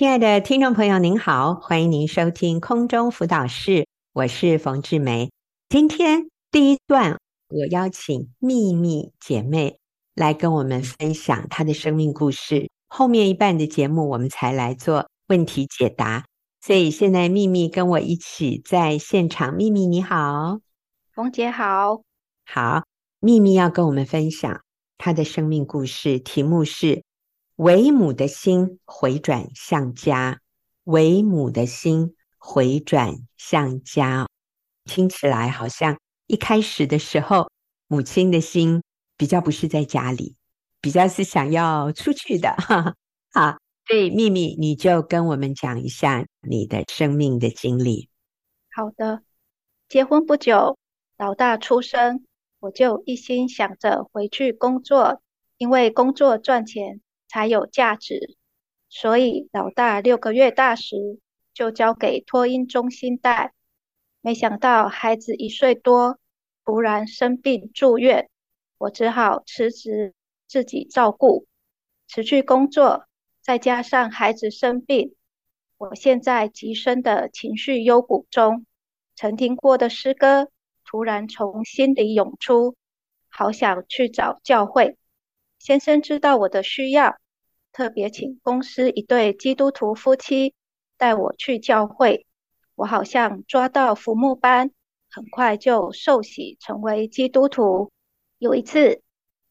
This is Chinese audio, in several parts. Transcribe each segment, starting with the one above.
亲爱的听众朋友，您好，欢迎您收听空中辅导室，我是冯志梅。今天第一段，我邀请秘密姐妹来跟我们分享她的生命故事。后面一半的节目，我们才来做问题解答。所以现在秘密跟我一起在现场。秘密你好，冯姐好，好，秘密要跟我们分享她的生命故事，题目是。为母的心回转向家，为母的心回转向家，听起来好像一开始的时候，母亲的心比较不是在家里，比较是想要出去的。哈啊，所以秘密，你就跟我们讲一下你的生命的经历。好的，结婚不久，老大出生，我就一心想着回去工作，因为工作赚钱。才有价值，所以老大六个月大时就交给托婴中心带。没想到孩子一岁多，突然生病住院，我只好辞职自己照顾，辞去工作，再加上孩子生病，我现在极深的情绪幽谷中，曾听过的诗歌突然从心里涌出，好想去找教会。先生知道我的需要，特别请公司一对基督徒夫妻带我去教会。我好像抓到浮木般，很快就受洗成为基督徒。有一次，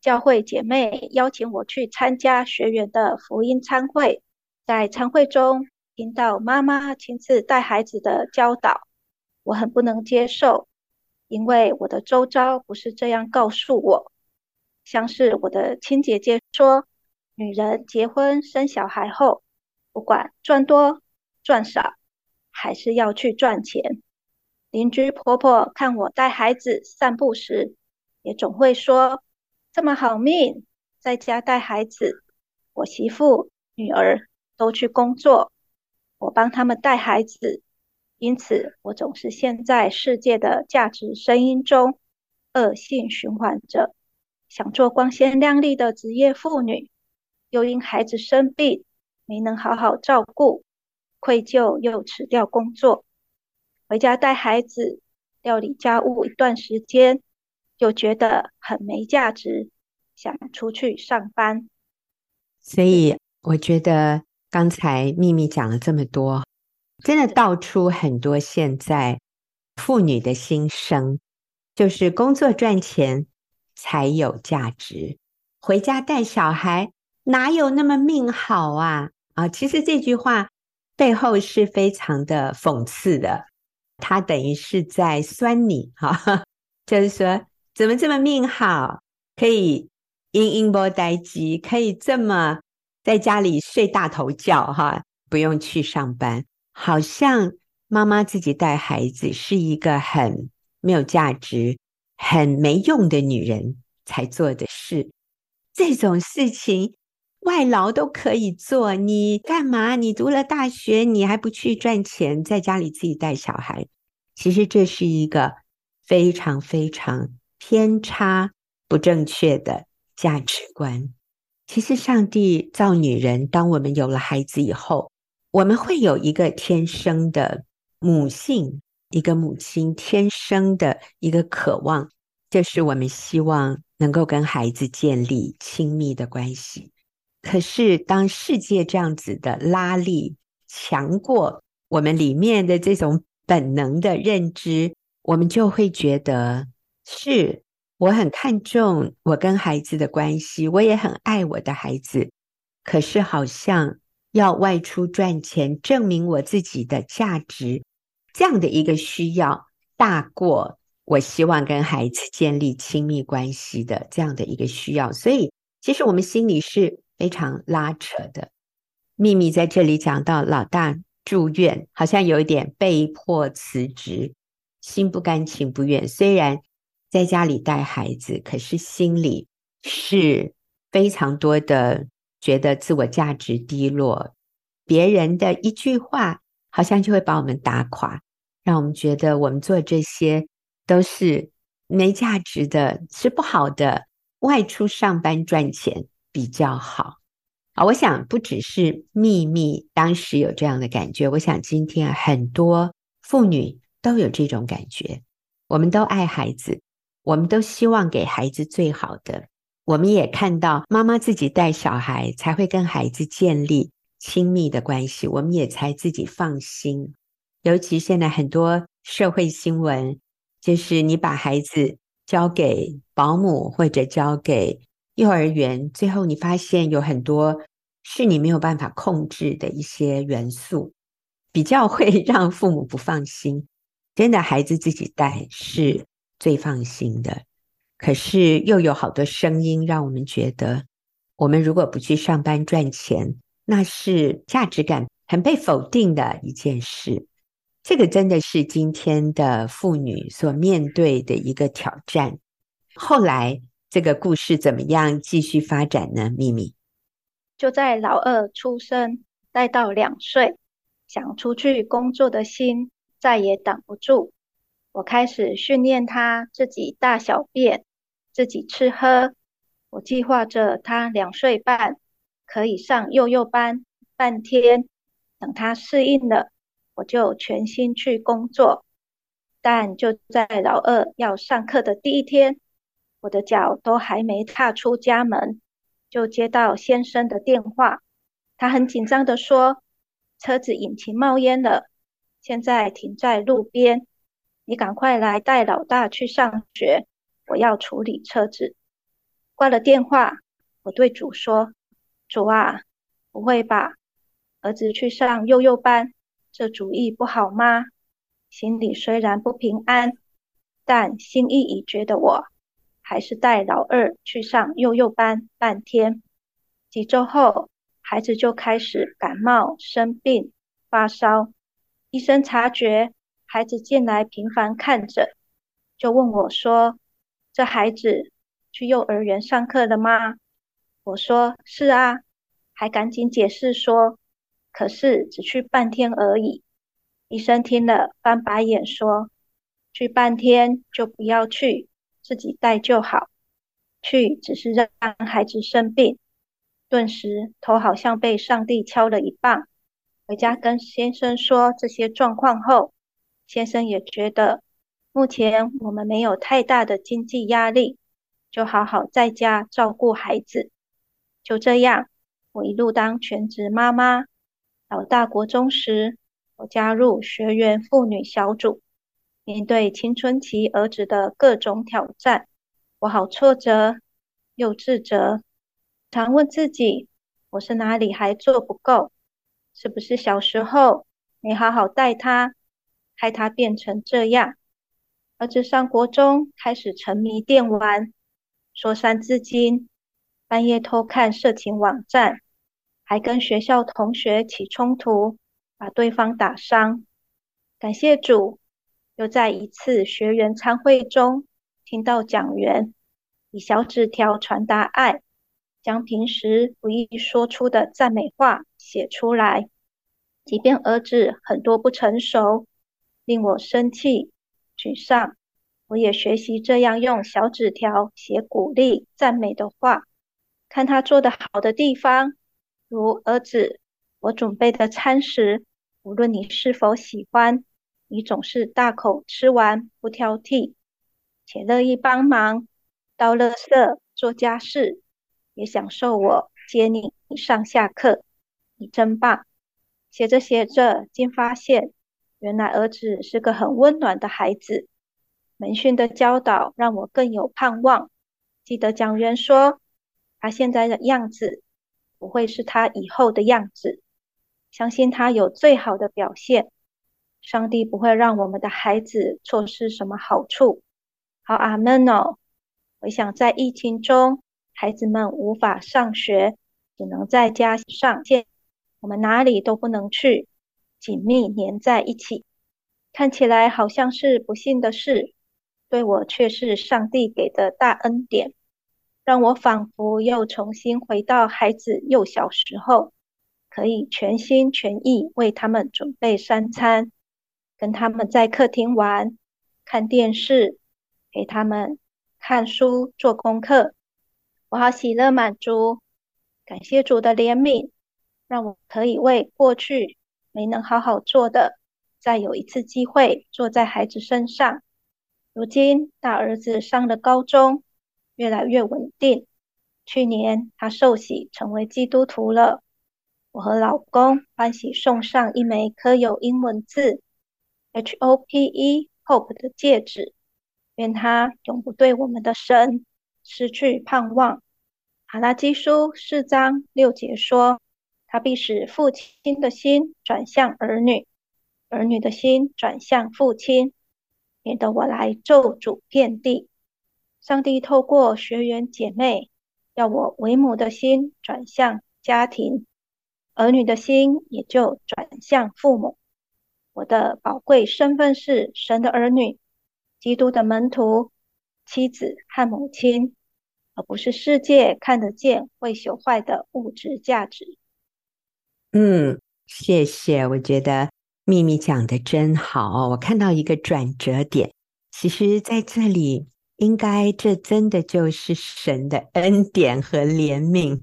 教会姐妹邀请我去参加学员的福音餐会，在餐会中听到妈妈亲自带孩子的教导，我很不能接受，因为我的周遭不是这样告诉我。像是我的亲姐姐说，女人结婚生小孩后，不管赚多赚少，还是要去赚钱。邻居婆婆看我带孩子散步时，也总会说：“这么好命，在家带孩子。”我媳妇、女儿都去工作，我帮他们带孩子，因此我总是陷在世界的价值声音中，恶性循环着。想做光鲜亮丽的职业妇女，又因孩子生病没能好好照顾，愧疚又辞掉工作，回家带孩子、料理家务一段时间，又觉得很没价值，想出去上班。所以我觉得刚才秘密讲了这么多，真的道出很多现在妇女的心声，就是工作赚钱。才有价值。回家带小孩，哪有那么命好啊？啊，其实这句话背后是非常的讽刺的，他等于是在酸你哈，就是说怎么这么命好，可以阴阴波待机，可以这么在家里睡大头觉哈，不用去上班，好像妈妈自己带孩子是一个很没有价值。很没用的女人才做的事，这种事情外劳都可以做，你干嘛？你读了大学，你还不去赚钱，在家里自己带小孩？其实这是一个非常非常偏差、不正确的价值观。其实上帝造女人，当我们有了孩子以后，我们会有一个天生的母性。一个母亲天生的一个渴望，就是我们希望能够跟孩子建立亲密的关系。可是，当世界这样子的拉力强过我们里面的这种本能的认知，我们就会觉得是我很看重我跟孩子的关系，我也很爱我的孩子。可是，好像要外出赚钱，证明我自己的价值。这样的一个需要大过我希望跟孩子建立亲密关系的这样的一个需要，所以其实我们心里是非常拉扯的。秘密在这里讲到老大住院，好像有一点被迫辞职，心不甘情不愿。虽然在家里带孩子，可是心里是非常多的觉得自我价值低落，别人的一句话。好像就会把我们打垮，让我们觉得我们做这些都是没价值的，是不好的。外出上班赚钱比较好，啊，我想不只是秘密当时有这样的感觉，我想今天很多妇女都有这种感觉。我们都爱孩子，我们都希望给孩子最好的。我们也看到妈妈自己带小孩，才会跟孩子建立亲密的关系，我们也才自己放心。尤其现在很多社会新闻，就是你把孩子交给保姆或者交给幼儿园，最后你发现有很多。是你没有办法控制的一些元素，比较会 让父母不放心。真的，孩子自己带是最放心的。可是又有好多声音让我们觉得，我们如果不去上班赚钱，那是价值感很被否定的一件事。这个真的是今天的妇女所面对的一个挑战。后来这个故事怎么样继续发展呢？秘密。就在老二出生，待到两岁，想出去工作的心再也挡不住。我开始训练他自己大小便，自己吃喝。我计划着他两岁半可以上幼幼班半天，等他适应了，我就全心去工作。但就在老二要上课的第一天，我的脚都还没踏出家门。就接到先生的电话，他很紧张地说：“车子引擎冒烟了，现在停在路边，你赶快来带老大去上学，我要处理车子。”挂了电话，我对主说：“主啊，不会吧？儿子去上幼幼班，这主意不好吗？”心里虽然不平安，但心意已决的我。还是带老二去上幼幼班半天，几周后，孩子就开始感冒、生病、发烧。医生察觉孩子近来频繁看诊，就问我说：“这孩子去幼儿园上课了吗？”我说：“是啊。”还赶紧解释说：“可是只去半天而已。”医生听了翻白眼说：“去半天就不要去。”自己带就好，去只是让孩子生病。顿时头好像被上帝敲了一棒。回家跟先生说这些状况后，先生也觉得目前我们没有太大的经济压力，就好好在家照顾孩子。就这样，我一路当全职妈妈。老大国中时，我加入学员妇女小组。面对青春期儿子的各种挑战，我好挫折又自责，常问自己：我是哪里还做不够？是不是小时候没好好带他，害他变成这样？儿子上国中开始沉迷电玩，说三字经，半夜偷看色情网站，还跟学校同学起冲突，把对方打伤。感谢主。又在一次学员参会中，听到讲员以小纸条传达爱，将平时不易说出的赞美话写出来。即便儿子很多不成熟，令我生气、沮丧，我也学习这样用小纸条写鼓励、赞美的话。看他做得好的地方，如儿子，我准备的餐食，无论你是否喜欢。你总是大口吃完，不挑剔，且乐意帮忙倒垃圾、做家事，也享受我接你上下课。你真棒！写着写着，竟发现原来儿子是个很温暖的孩子。门训的教导让我更有盼望。记得讲员说，他现在的样子不会是他以后的样子，相信他有最好的表现。上帝不会让我们的孩子错失什么好处。好，阿门哦。我想在疫情中，孩子们无法上学，只能在家上线，我们哪里都不能去，紧密黏在一起，看起来好像是不幸的事，对我却是上帝给的大恩典，让我仿佛又重新回到孩子幼小时候，可以全心全意为他们准备三餐。跟他们在客厅玩、看电视，陪他们看书、做功课，我好喜乐满足。感谢主的怜悯，让我可以为过去没能好好做的，再有一次机会做在孩子身上。如今大儿子上了高中，越来越稳定。去年他受洗成为基督徒了。我和老公欢喜送上一枚刻有英文字 H O P E Hope 的戒指，愿他永不对我们的神失去盼望。阿拉基书四章六节说：“他必使父亲的心转向儿女，儿女的心转向父亲，免得我来咒诅遍地。”上帝透过学员姐妹，要我为母的心转向家庭。儿女的心也就转向父母。我的宝贵身份是神的儿女，基督的门徒，妻子和母亲，而不是世界看得见会朽坏的物质价值。嗯，谢谢。我觉得秘密讲得真好。我看到一个转折点，其实在这里，应该这真的就是神的恩典和怜悯。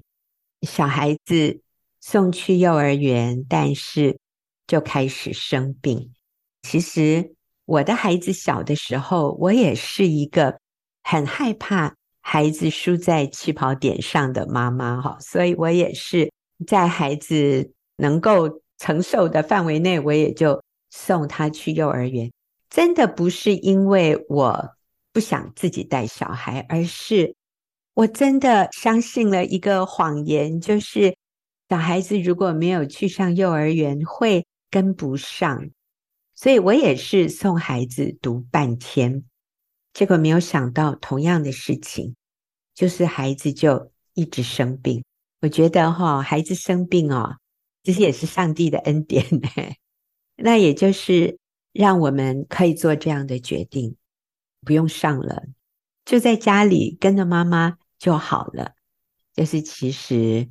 小孩子。送去幼儿园，但是就开始生病。其实我的孩子小的时候，我也是一个很害怕孩子输在起跑点上的妈妈哈，所以我也是在孩子能够承受的范围内，我也就送他去幼儿园。真的不是因为我不想自己带小孩，而是我真的相信了一个谎言，就是。小孩子如果没有去上幼儿园，会跟不上，所以我也是送孩子读半天，结果没有想到同样的事情，就是孩子就一直生病。我觉得哈，孩子生病哦，其实也是上帝的恩典呢。那也就是让我们可以做这样的决定，不用上了，就在家里跟着妈妈就好了。就是其实。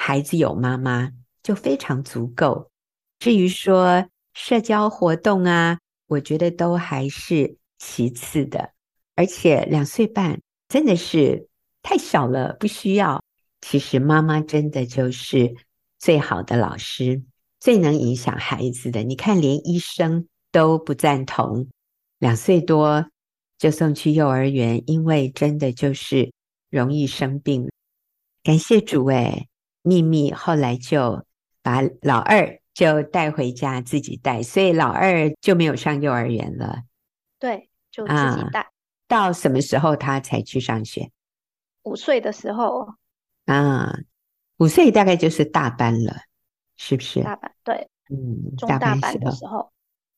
孩子有妈妈就非常足够。至于说社交活动啊，我觉得都还是其次的。而且两岁半真的是太小了，不需要。其实妈妈真的就是最好的老师，最能影响孩子的。你看，连医生都不赞同两岁多就送去幼儿园，因为真的就是容易生病。感谢主诶。秘密后来就把老二就带回家自己带，所以老二就没有上幼儿园了。对，就自己带。啊，到什么时候他才去上学？五岁的时候。啊，五岁大概就是大班了，是不是？大班，对，嗯，中大班的时候，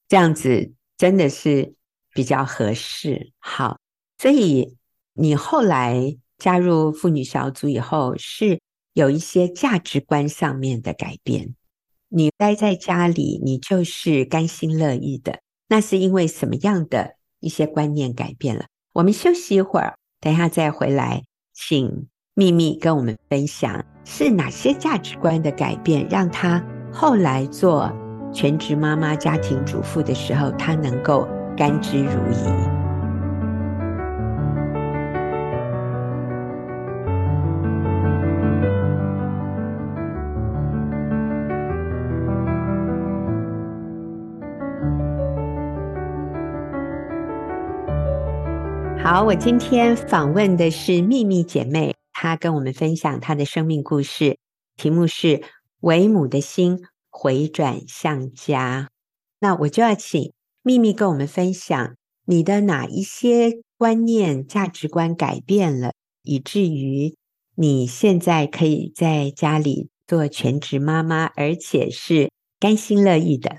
这样子真的是比较合适。好，所以你后来加入妇女小组以后是。有一些价值观上面的改变，你待在家里，你就是甘心乐意的。那是因为什么样的一些观念改变了？我们休息一会儿，等一下再回来，请秘密跟我们分享是哪些价值观的改变，让她后来做全职妈妈、家庭主妇的时候，她能够甘之如饴。好，我今天访问的是秘密姐妹，她跟我们分享她的生命故事，题目是“为母的心回转向家”。那我就要请秘密跟我们分享你的哪一些观念、价值观改变了，以至于你现在可以在家里做全职妈妈，而且是甘心乐意的。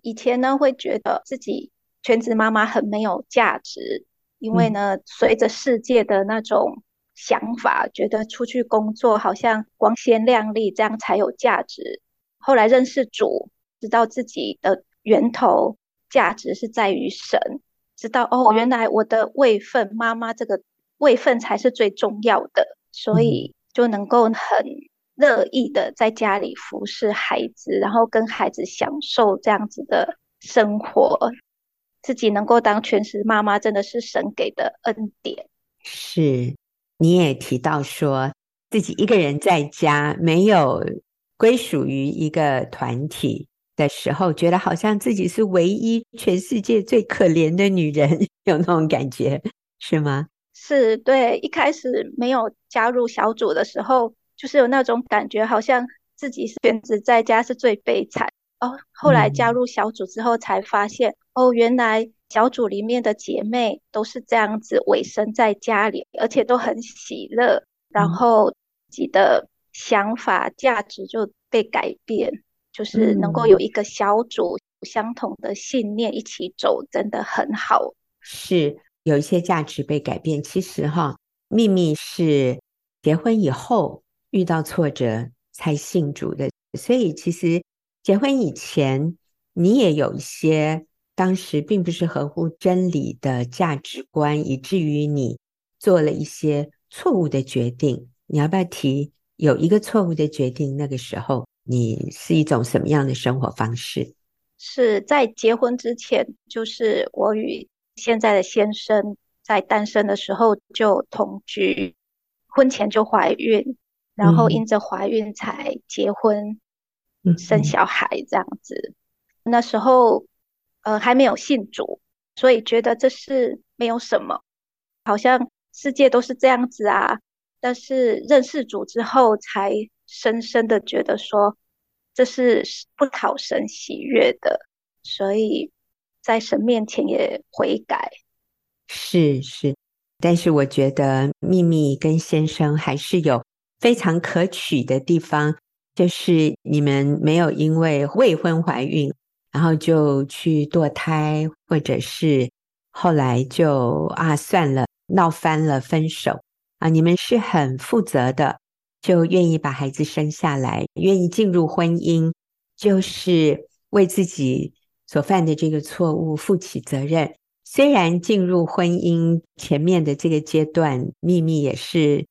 以前呢，会觉得自己全职妈妈很没有价值。因为呢，随着世界的那种想法，觉得出去工作好像光鲜亮丽，这样才有价值。后来认识主，知道自己的源头价值是在于神，知道哦，原来我的位分，妈妈这个位分才是最重要的，所以就能够很乐意的在家里服侍孩子，然后跟孩子享受这样子的生活。自己能够当全职妈妈，真的是神给的恩典。是，你也提到说，自己一个人在家，没有归属于一个团体的时候，觉得好像自己是唯一全世界最可怜的女人，有那种感觉是吗？是，对。一开始没有加入小组的时候，就是有那种感觉，好像自己是全职在家是最悲惨。哦，后来加入小组之后，才发现、嗯、哦，原来小组里面的姐妹都是这样子委身在家里，而且都很喜乐，然后自己的想法、价值就被改变，就是能够有一个小组相同的信念一起走，真的很好。是有一些价值被改变。其实哈，秘密是结婚以后遇到挫折才信主的，所以其实。结婚以前，你也有一些当时并不是合乎真理的价值观，以至于你做了一些错误的决定。你要不要提有一个错误的决定？那个时候你是一种什么样的生活方式？是在结婚之前，就是我与现在的先生在单身的时候就同居，婚前就怀孕，然后因着怀孕才结婚。生小孩这样子，那时候呃还没有信主，所以觉得这是没有什么，好像世界都是这样子啊。但是认识主之后，才深深的觉得说这是不讨神喜悦的，所以在神面前也悔改。是是，但是我觉得秘密跟先生还是有非常可取的地方。就是你们没有因为未婚怀孕，然后就去堕胎，或者是后来就啊算了，闹翻了，分手啊。你们是很负责的，就愿意把孩子生下来，愿意进入婚姻，就是为自己所犯的这个错误负起责任。虽然进入婚姻前面的这个阶段，秘密也是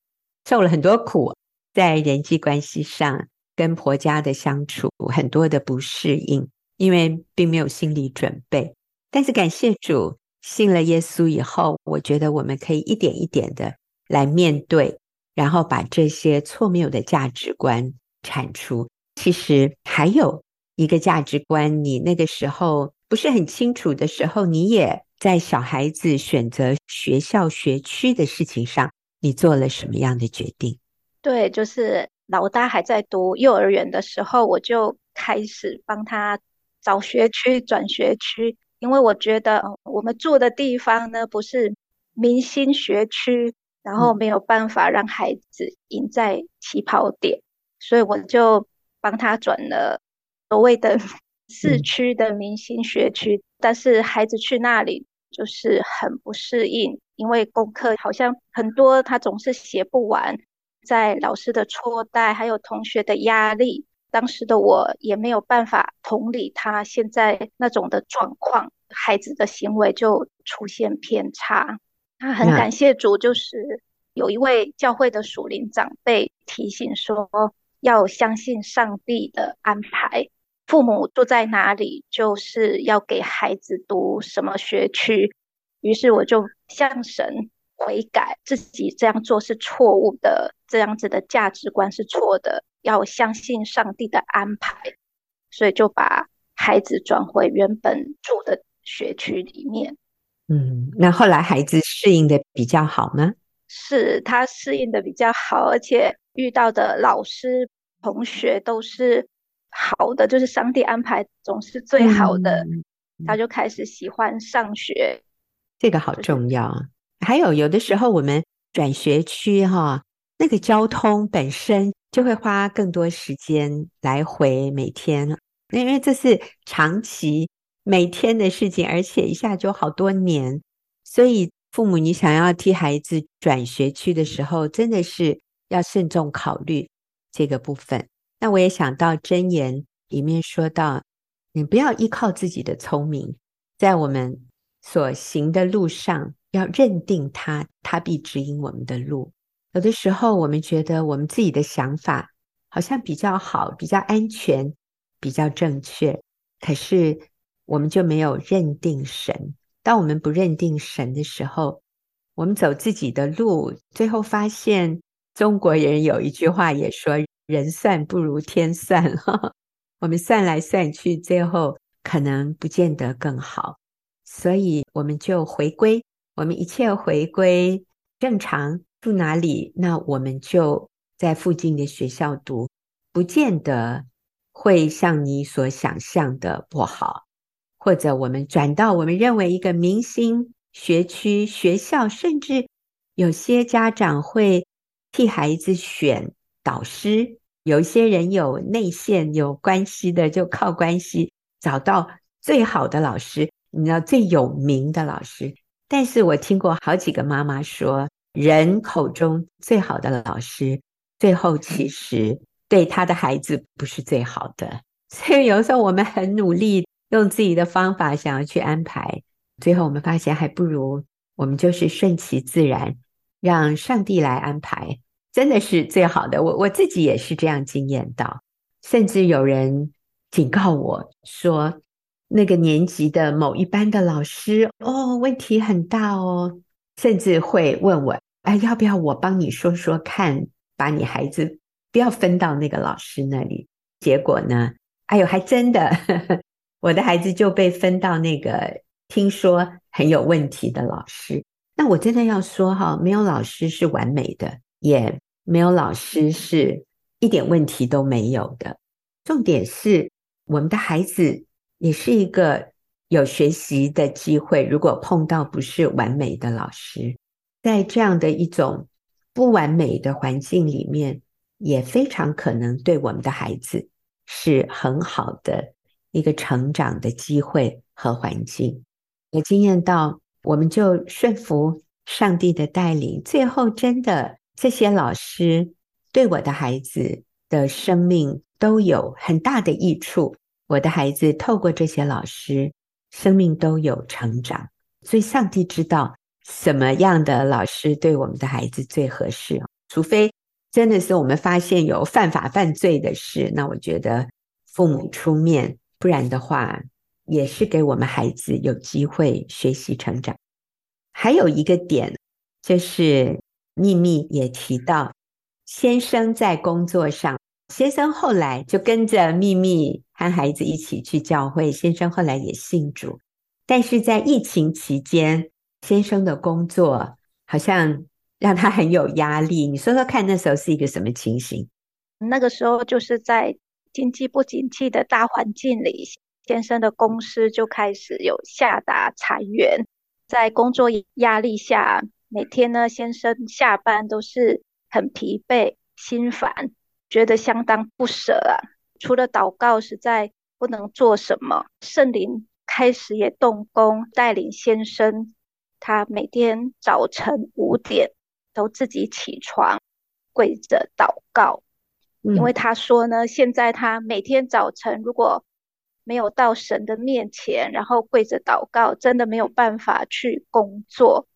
受了很多苦，在人际关系上。跟婆家的相处很多的不适应，因为并没有心理准备。但是感谢主，信了耶稣以后，我觉得我们可以一点一点的来面对，然后把这些错谬的价值观铲除。其实还有一个价值观，你那个时候不是很清楚的时候，你也在小孩子选择学校学区的事情上，你做了什么样的决定？对，就是。老大还在读幼儿园的时候，我就开始帮他找学区、转学区，因为我觉得我们住的地方呢，不是明星学区，然后没有办法让孩子赢在起跑点，所以我就帮他转了所谓的 市区的明星学区。但是孩子去那里就是很不适应，因为功课好像很多，他总是写不完。在老师的错待，还有同学的压力，当时的我也没有办法同理他现在那种的状况，孩子的行为就出现偏差。他很感谢主，就是有一位教会的属灵长辈提醒说，要相信上帝的安排，父母住在哪里，就是要给孩子读什么学区。于是我就向神。悔改，自己这样做是错误的，这样子的价值观是错的，要相信上帝的安排，所以就把孩子转回原本住的学区里面。嗯，那后来孩子适应的比较好吗？是他适应的比较好，而且遇到的老师、同学都是好的，就是上帝安排总是最好的，嗯、他就开始喜欢上学。这个好重要。还有有的时候，我们转学区哈，那个交通本身就会花更多时间来回每天，因为这是长期每天的事情，而且一下就好多年，所以父母你想要替孩子转学区的时候，真的是要慎重考虑这个部分。那我也想到箴言里面说到，你不要依靠自己的聪明，在我们所行的路上。要认定他，他必指引我们的路。有的时候，我们觉得我们自己的想法好像比较好、比较安全、比较正确，可是我们就没有认定神。当我们不认定神的时候，我们走自己的路，最后发现中国人有一句话也说：“人算不如天算。”哈，我们算来算去，最后可能不见得更好。所以我们就回归，我们一切回归正常。住哪里，那我们就在附近的学校读，不见得会像你所想象的不好。或者我们转到我们认为一个明星学区学校，甚至有些家长会替孩子选导师，有一些人有内线有关系的，就靠关系找到最好的老师，你知道最有名的老师。但是我听过好几个妈妈说，人口中最好的老师，最后其实对他的孩子不是最好的。所以有时候我们很努力。用自己的方法想要去安排，最后我们发现还不如我们就是顺其自然，让上帝来安排，真的是最好的。我我自己也是这样经验到，甚至有人警告我说，那个年级的某一班的老师哦，问题很大哦，甚至会问我，哎，要不要我帮你说说看，把你孩子不要分到那个老师那里？结果呢，哎呦，还真的。呵呵我的孩子就被分到那个听说很有问题的老师。那我真的要说哈，没有老师是完美的，也没有老师是一点问题都没有的。重点是我们的孩子也是一个有学习的机会。如果碰到不是完美的老师，在这样的一种不完美的环境里面，也非常可能对我们的孩子是很好的。一个成长的机会和环境，我经验到，我们就顺服上帝的带领，最后真的这些老师对我的孩子的生命都有很大的益处。我的孩子透过这些老师，生命都有成长。所以，上帝知道什么样的老师对我们的孩子最合适。除非真的是我们发现有犯法犯罪的事，那我觉得父母出面。不然的话，也是给我们孩子有机会学习成长。还有一个点，就是秘密也提到，先生在工作上，先生后来就跟着秘密和孩子一起去教会。先生后来也信主，但是在疫情期间，先生的工作好像让他很有压力。你说说看，那时候是一个什么情形？那个时候就是在。经济不景气的大环境里，先生的公司就开始有下达裁员。在工作压力下，每天呢，先生下班都是很疲惫、心烦，觉得相当不舍啊。除了祷告，实在不能做什么。圣灵开始也动工，带领先生，他每天早晨五点都自己起床，跪着祷告。因为他说呢，现在他每天早晨如果没有到神的面前，然后跪着祷告，真的没有办法去工作。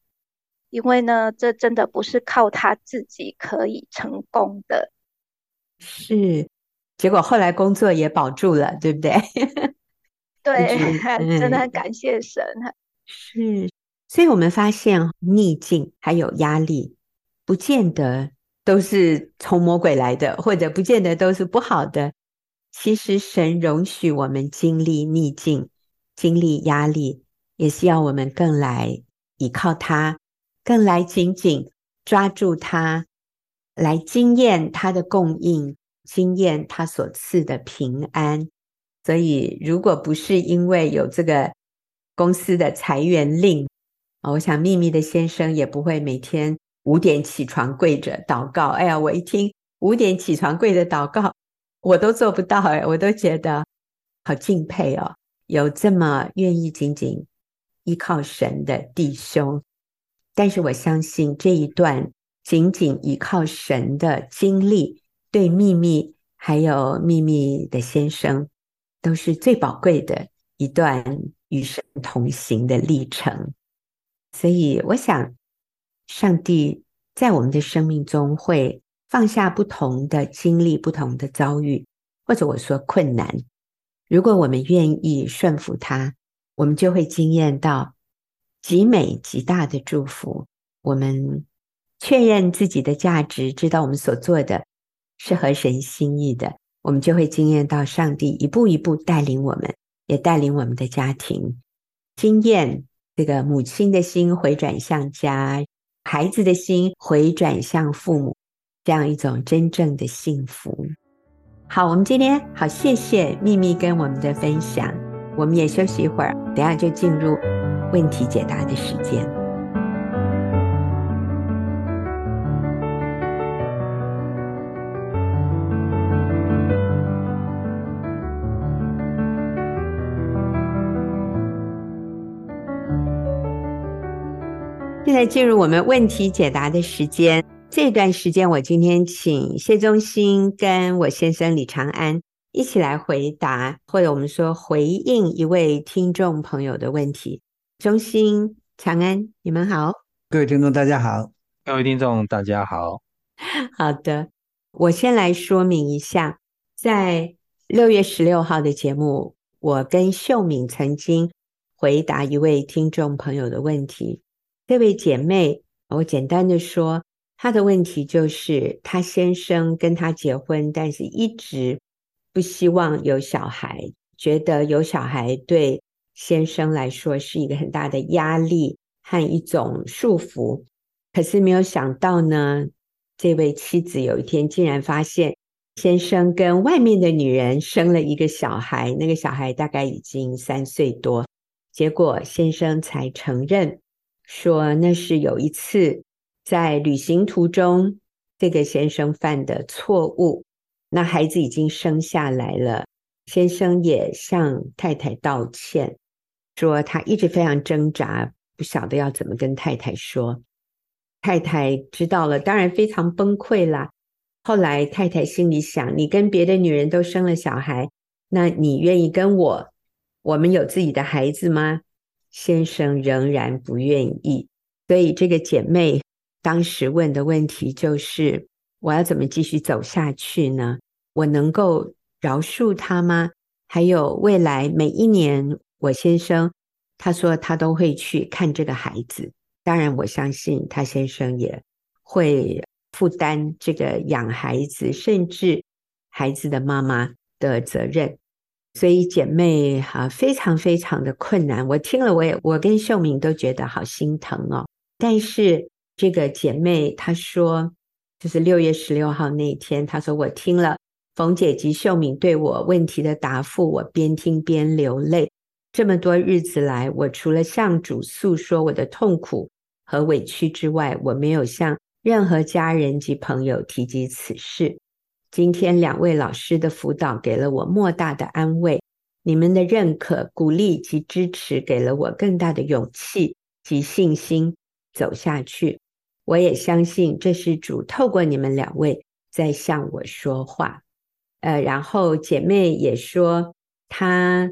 因为呢，这真的不是靠他自己可以成功的。是，结果后来工作也保住了，对不对？对，真的很感谢神。是，所以我们发现逆境还有压力，不见得。都是从魔鬼来的，或者不见得都是不好的。其实神容许我们经历逆境、经历压力，也是要我们更来依靠他，更来紧紧抓住他，来经验他的供应，经验他所赐的平安。所以，如果不是因为有这个公司的裁员令，我想秘密的先生也不会每天。五点起床跪着祷告，哎呀，我一听五点起床跪着祷告，我都做不到哎，我都觉得好敬佩哦，有这么愿意紧紧依靠神的弟兄。但是我相信这一段紧紧依靠神的经历，对秘密还有秘密的先生，都是最宝贵的一段与神同行的历程。所以我想。上帝在我们的生命中会放下不同的经历、不同的遭遇，或者我说困难。如果我们愿意顺服他，我们就会经验到极美极大的祝福。我们确认自己的价值，知道我们所做的是合神心意的，我们就会经验到上帝一步一步带领我们，也带领我们的家庭，经验这个母亲的心回转向家，孩子的心回转向父母，这样一种真正的幸福。好，我们今天好，谢谢秘密跟我们的分享，我们也休息一会儿，等下就进入问题解答的时间。在进入我们问题解答的时间。这段时间，我今天请谢忠兴跟我先生李长安一起来回答，或者我们说回应一位听众朋友的问题。忠兴、长安，你们好。各位听众，大家好。各位听众，大家好。好的，我先来说明一下，在六月十六号的节目，我跟秀敏曾经回答一位听众朋友的问题。这位姐妹，我简单的说，她的问题就是，她先生跟她结婚，但是一直不希望有小孩，觉得有小孩对先生来说是一个很大的压力和一种束缚。可是没有想到呢，这位妻子有一天竟然发现，先生跟外面的女人生了一个小孩，那个小孩大概已经三岁多，结果先生才承认。说那是有一次在旅行途中，这个先生犯的错误。那孩子已经生下来了，先生也向太太道歉，说他一直非常挣扎，不晓得要怎么跟太太说。太太知道了，当然非常崩溃啦。后来太太心里想：你跟别的女人都生了小孩，那你愿意跟我，我们有自己的孩子吗？先生仍然不愿意，所以这个姐妹当时问的问题就是：我要怎么继续走下去呢？我能够饶恕他吗？还有未来每一年，我先生他说他都会去看这个孩子，当然我相信他先生也会负担这个养孩子，甚至孩子的妈妈的责任。所以姐妹哈，非常非常的困难。我听了，我也我跟秀敏都觉得好心疼哦。但是这个姐妹她说，就是六月十六号那一天，她说我听了冯姐及秀敏对我问题的答复，我边听边流泪。这么多日子来，我除了向主诉说我的痛苦和委屈之外，我没有向任何家人及朋友提及此事。今天两位老师的辅导给了我莫大的安慰，你们的认可、鼓励及支持给了我更大的勇气及信心走下去。我也相信这是主透过你们两位在向我说话。呃，然后姐妹也说，她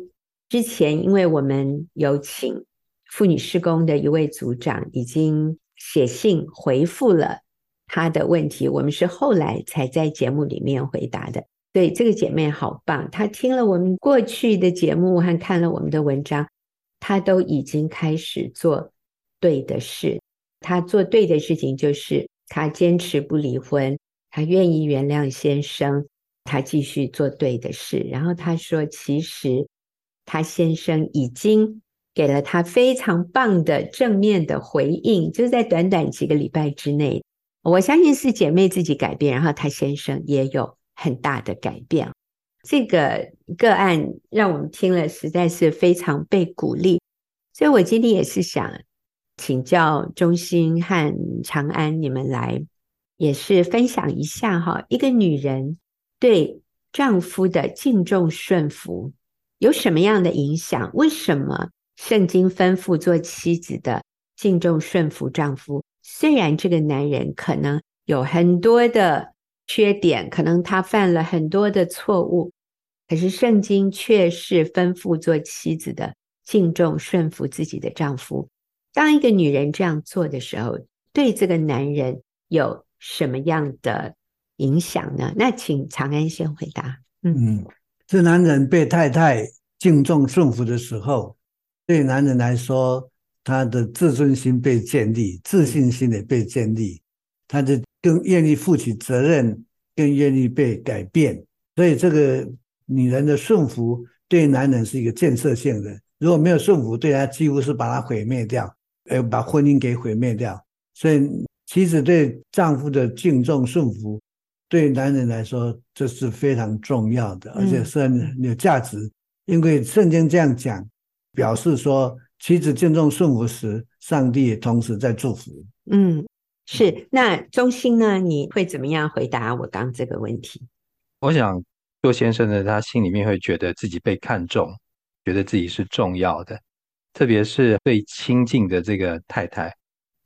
之前因为我们有请妇女事工的一位组长已经写信回复了。他的问题，我们是后来才在节目里面回答的。对，这个姐妹好棒，她听了我们过去的节目和看了我们的文章，她都已经开始做对的事。她做对的事情就是，她坚持不离婚，她愿意原谅先生，她继续做对的事。然后她说，其实她先生已经给了她非常棒的正面的回应，就在短短几个礼拜之内。我相信是姐妹自己改变，然后她先生也有很大的改变。这个个案让我们听了实在是非常被鼓励，所以我今天也是想请教中心和长安，你们来也是分享一下哈，一个女人对丈夫的敬重顺服有什么样的影响？为什么圣经吩咐做妻子的敬重顺服丈夫？虽然这个男人可能有很多的缺点，可能他犯了很多的错误，可是圣经却是吩咐做妻子的敬重顺服自己的丈夫。当一个女人这样做的时候，对这个男人有什么样的影响呢？那请长安先回答。嗯，这男人被太太敬重顺服的时候，对男人来说。他的自尊心被建立，自信心也被建立，他就更愿意负起责任，更愿意被改变。所以，这个女人的顺服对男人是一个建设性的。如果没有顺服，对他几乎是把他毁灭掉，呃，把婚姻给毁灭掉。所以，妻子对丈夫的敬重顺服，对男人来说这是非常重要的，而且是很有价值。嗯、因为圣经这样讲，表示说妻子敬重顺服时，上帝也同时在祝福。嗯，是。那中心呢？你会怎么样回答我刚这个问题？我想，做先生呢，他心里面会觉得自己被看重，觉得自己是重要的，特别是最亲近的这个太太。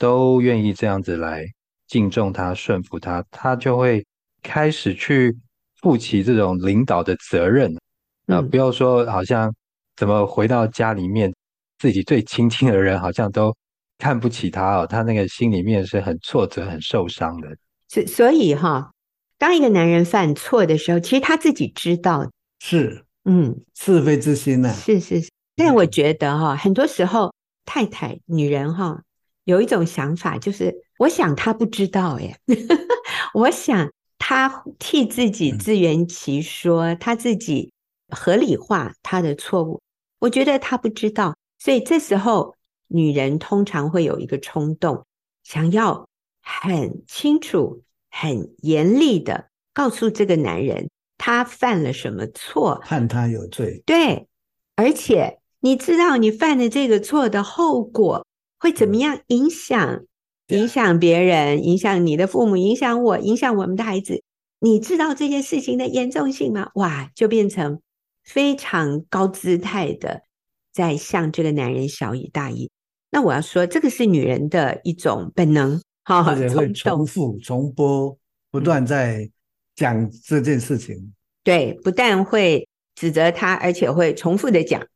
都愿意这样子来敬重他、顺服他，他就会开始去负起这种领导的责任。那、嗯，不要说好像怎么回到家里面，自己最亲近的人好像都看不起他哦，他那个心里面是很挫折、很受伤的。所所以哈，当一个男人犯错的时候，其实他自己知道是，嗯，是非之心呢、啊，是是是。但我觉得哈，很多时候太太、女人哈。有一种想法，就是我想他不知道耶，我想他替自己自圆其说，他自己合理化他的错误。我觉得他不知道，所以这时候女人通常会有一个冲动，想要很清楚、很严厉的告诉这个男人他犯了什么错，判他有罪。对，而且你知道你犯了这个错的后果。会怎么样影响影响别人，影响你的父母，影响我，影响我们的孩子？你知道这件事情的严重性吗？哇，就变成非常高姿态的在向这个男人小以大义。那我要说，这个是女人的一种本能，哈，会重复、重播，不断在讲这件事情。对，不但会指责他，而且会重复的讲。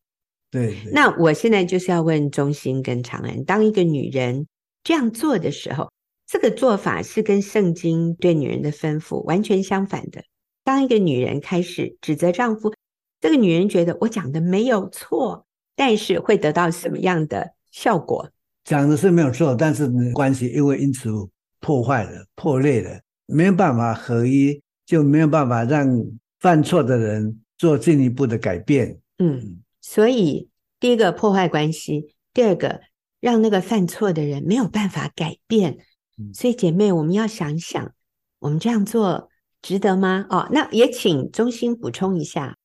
对，对，那我现在就是要问中心跟长安，当一个女人这样做的时候，这个做法是跟圣经对女人的吩咐完全相反的。当一个女人开始指责丈夫，这个女人觉得我讲的没有错，但是会得到什么样的效果？讲的是没有错，但是关系因为因此破坏了、破裂了，没有办法合一，就没有办法让犯错的人做进一步的改变。嗯。所以，第一个破坏关系，第二个让那个犯错的人没有办法改变。所以，姐妹，我们要想想，我们这样做值得吗？哦，那也请中心补充一下。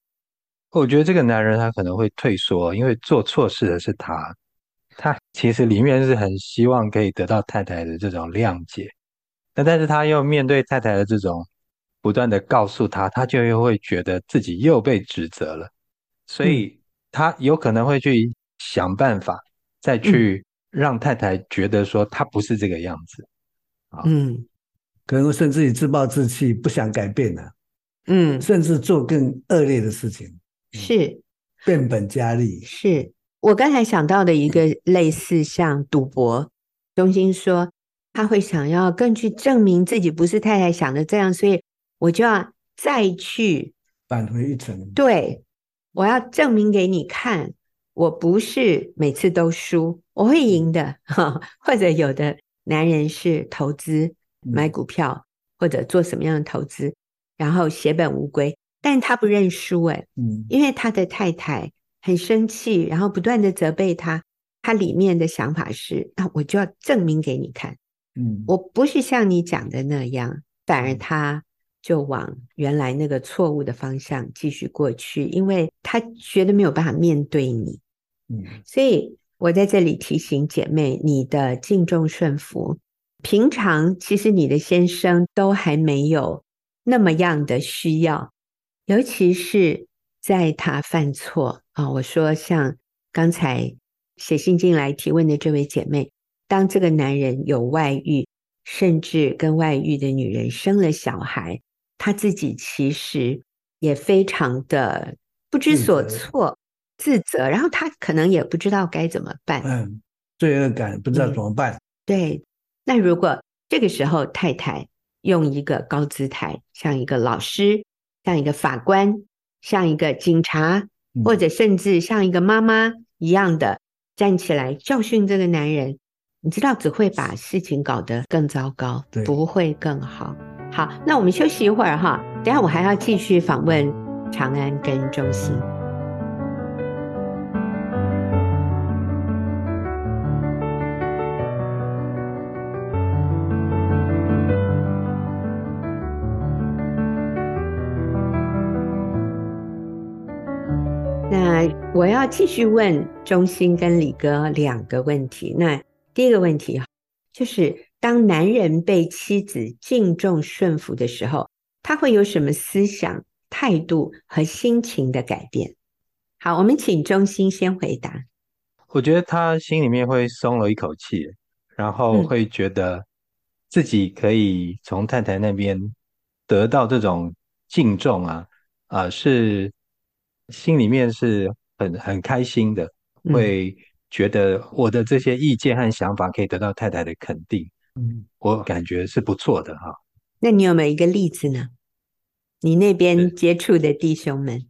我觉得这个男人他可能会退缩，因为做错事的是他，他其实里面是很希望可以得到太太的这种谅解，那但是他又面对太太的这种不断的告诉他，他就又会觉得自己又被指责了，所以。嗯他有可能会去想办法，再去让太太觉得说他不是这个样子，啊。嗯，可能甚至于自暴自弃，不想改变了，嗯，甚至做更恶劣的事情，是变本加厉。是我刚才想到的一个类似像赌博，中心说他会想要更去证明自己不是太太想的这样，所以我就要再去返回一层，对。我要证明给你看，我不是每次都输，我会赢的。或者有的男人是投资买股票，或者做什么样的投资，然后血本无归，但他不认输，哎，嗯，因为他的太太很生气，然后不断的责备他，他里面的想法是，那我就要证明给你看，嗯，我不是像你讲的那样，反而他。就往原来那个错误的方向继续过去，因为他觉得没有办法面对你。嗯，所以我在这里提醒姐妹，你的敬重顺服，平常其实你的先生都还没有那么样的需要，尤其是在他犯错啊。我说像刚才写信进来提问的这位姐妹，当这个男人有外遇，甚至跟外遇的女人生了小孩。他自己其实也非常的不知所措、自责，自责，然后他可能也不知道该怎么办。嗯，罪恶感不知道怎么办。对，那如果这个时候太太用一个高姿态，像一个老师，像一个法官，像一个警察，或者甚至像一个妈妈一样的站起来教训这个男人，你知道只会把事情搞得更糟糕，对不会更好。好，那我们休息一会儿哈，等下我还要继续访问长安跟中兴。我要继续问中心跟李哥两个问题。那第一个问题就是当男人被妻子敬重顺服的时候，他会有什么思想、态度和心情的改变？好，我们请中心先回答。我觉得他心里面会松了一口气，然后会觉得自己可以从太太那边得到这种敬重啊，啊、呃，是。心里面是很很开心的，会觉得我的这些意见和想法可以得到太太的肯定，嗯，我感觉是不错的哈。那你有没有一个例子呢？你那边接触的弟兄们？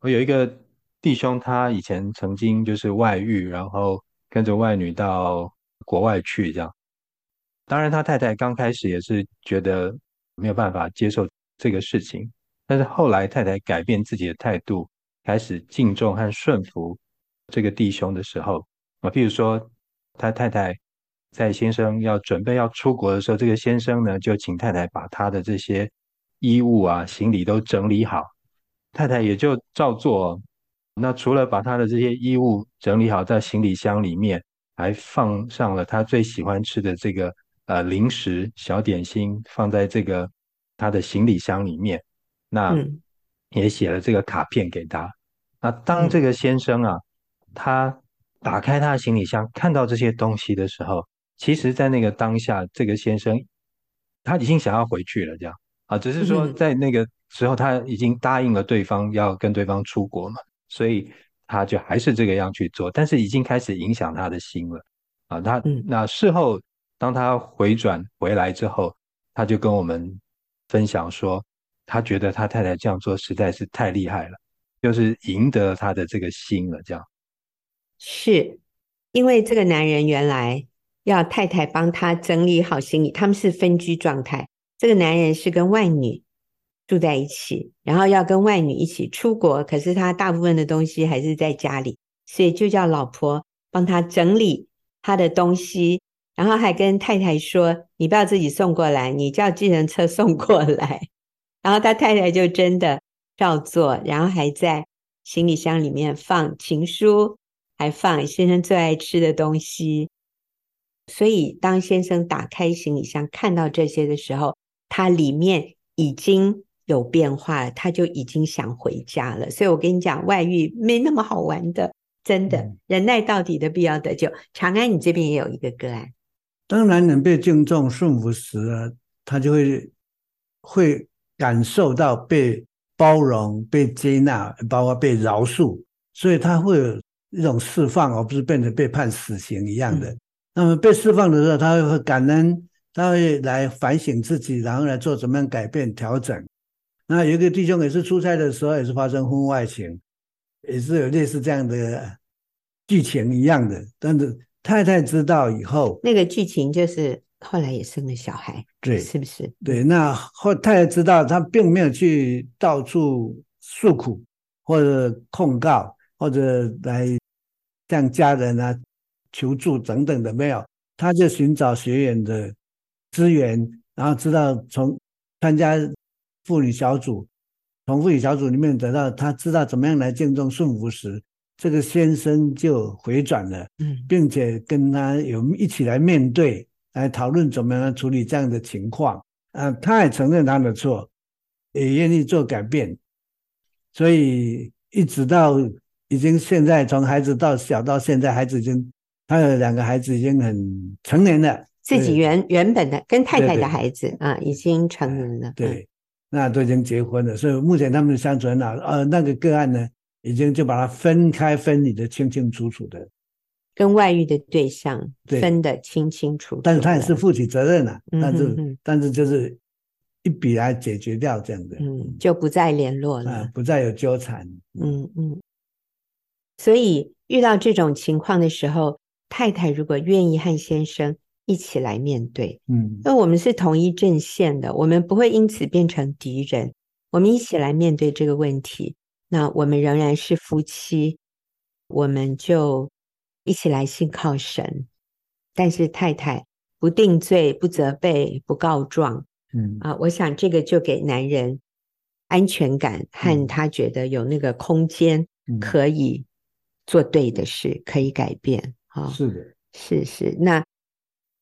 我有一个弟兄，他以前曾经就是外遇，然后跟着外女到国外去，这样。当然，他太太刚开始也是觉得没有办法接受这个事情。但是后来太太改变自己的态度，开始敬重和顺服这个弟兄的时候，啊，譬如说他太太在先生要准备要出国的时候，这个先生呢就请太太把他的这些衣物啊、行李都整理好，太太也就照做。那除了把他的这些衣物整理好在行李箱里面，还放上了他最喜欢吃的这个呃零食小点心，放在这个他的行李箱里面。那也写了这个卡片给他。那当这个先生啊，他打开他的行李箱，看到这些东西的时候，其实，在那个当下，这个先生他已经想要回去了，这样啊，只是说在那个时候他已经答应了对方要跟对方出国嘛，所以他就还是这个样去做，但是已经开始影响他的心了啊。他那事后当他回转回来之后，他就跟我们分享说。他觉得他太太这样做实在是太厉害了，就是赢得他的这个心了。这样是因为这个男人原来要太太帮他整理好行李，他们是分居状态。这个男人是跟外女住在一起，然后要跟外女一起出国，可是他大部分的东西还是在家里，所以就叫老婆帮他整理他的东西，然后还跟太太说：“你不要自己送过来，你叫计程车送过来。”然后他太太就真的照做，然后还在行李箱里面放情书，还放先生最爱吃的东西。所以当先生打开行李箱看到这些的时候，他里面已经有变化了，他就已经想回家了。所以我跟你讲，外遇没那么好玩的，真的，忍耐到底的必要得救。长安，你这边也有一个个案，当男人被敬重顺服时，他就会会。感受到被包容、被接纳，包括被饶恕，所以他会有一种释放，而不是变成被判死刑一样的。嗯、那么被释放的时候，他会感恩，他会来反省自己，然后来做怎么样改变、调整。那有一个弟兄也是出差的时候，也是发生婚外情，也是有类似这样的剧情一样的。但是太太知道以后，那个剧情就是。后来也生了小孩，对，是不是？对，那后他也知道，他并没有去到处诉苦，或者控告，或者来向家人啊求助等等的，没有。他就寻找学员的资源，然后知道从参加妇女小组，从妇女小组里面得到，他知道怎么样来敬重顺服时，这个先生就回转了，嗯，并且跟他有一起来面对。来讨论怎么样处理这样的情况。啊，他也承认他的错，也愿意做改变，所以一直到已经现在从孩子到小到现在，孩子已经他的两个孩子已经很成年了，自己原原本的跟太太的孩子啊已经成年了，对，那都已经结婚了，所以目前他们相处很好。呃，那个个案呢，已经就把它分开分离的清清楚楚的。跟外遇的对象分得清清楚楚，但是他也是负起责任了，但是但是就是一笔来解决掉这样的，嗯，就不再联络了，啊、不再有纠缠，嗯嗯。所以遇到这种情况的时候，太太如果愿意和先生一起来面对，嗯，那我们是同一阵线的，我们不会因此变成敌人。我们一起来面对这个问题，那我们仍然是夫妻，我们就一起来信靠神。但是太太不定罪、不责备、不告状，嗯啊，我想这个就给男人安全感，和他觉得有那个空间可以做对的事，嗯、可以改变。啊，是的，是是。那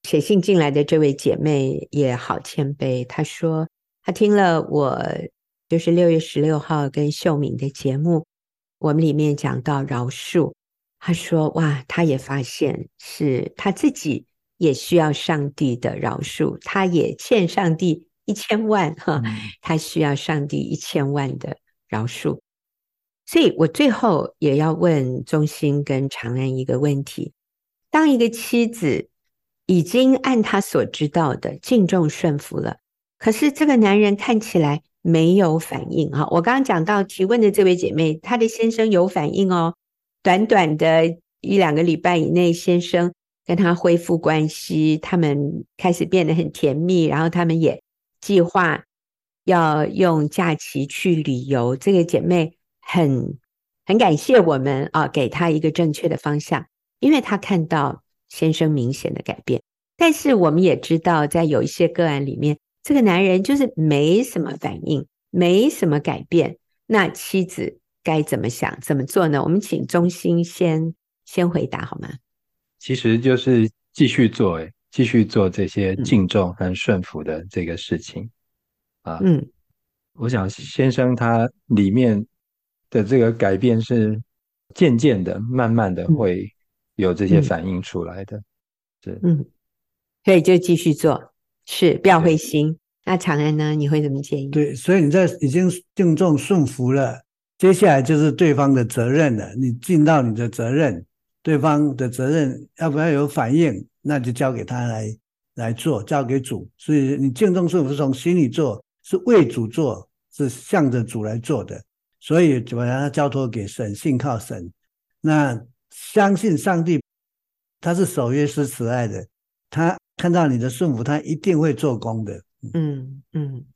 写信进来的这位姐妹也好谦卑，她说她听了我。就是六月十六号跟秀敏的节目，我们里面讲到饶恕，他说：“哇，他也发现是他自己也需要上帝的饶恕，他也欠上帝一千万哈，他需要上帝一千万的饶恕。”所以，我最后也要问中心跟长安一个问题：当一个妻子已经按他所知道的敬重顺服了，可是这个男人看起来……没有反应哈，我刚刚讲到提问的这位姐妹，她的先生有反应哦。短短的一两个礼拜以内，先生跟她恢复关系，他们开始变得很甜蜜，然后他们也计划要用假期去旅游。这个姐妹很很感谢我们啊，给她一个正确的方向，因为她看到先生明显的改变。但是我们也知道，在有一些个案里面。这个男人就是没什么反应，没什么改变，那妻子该怎么想、怎么做呢？我们请中心先先回答好吗？其实就是继续做，诶，继续做这些敬重和顺服的这个事情啊。嗯，我想先生他里面的这个改变是渐渐的、慢慢的会有这些反应出来的。是，嗯，所以就继续做。是，不要灰心。那长安呢？你会怎么建议？对，所以你在已经敬重顺服了，接下来就是对方的责任了。你尽到你的责任，对方的责任要不要有反应，那就交给他来来做，交给主。所以你敬重顺服是从心里做，是为主做，是向着主来做的。所以就把它交托给神，信靠神。那相信上帝，他是守约是慈爱的，他。看到你的顺服，他一定会做工的。嗯嗯，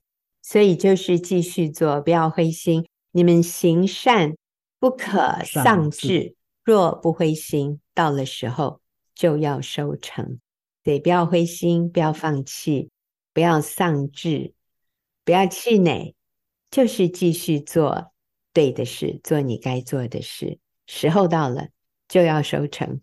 所以就是继续做，不要灰心。你们行善不可丧志，若不灰心，到了时候就要收成。对，不要灰心，不要放弃，不要丧志，不要气馁，就是继续做对的事，做你该做的事。时候到了，就要收成。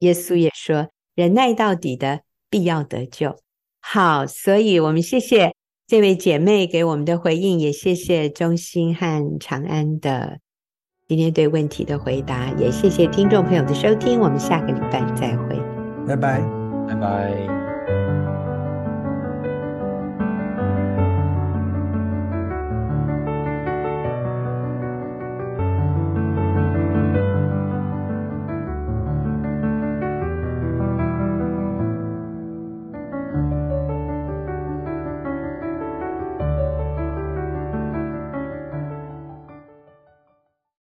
耶稣也说：“忍耐到底的。”必要得救。好，所以我们谢谢这位姐妹给我们的回应，也谢谢中心和长安的今天对问题的回答，也谢谢听众朋友的收听。我们下个礼拜再会，拜拜，拜拜。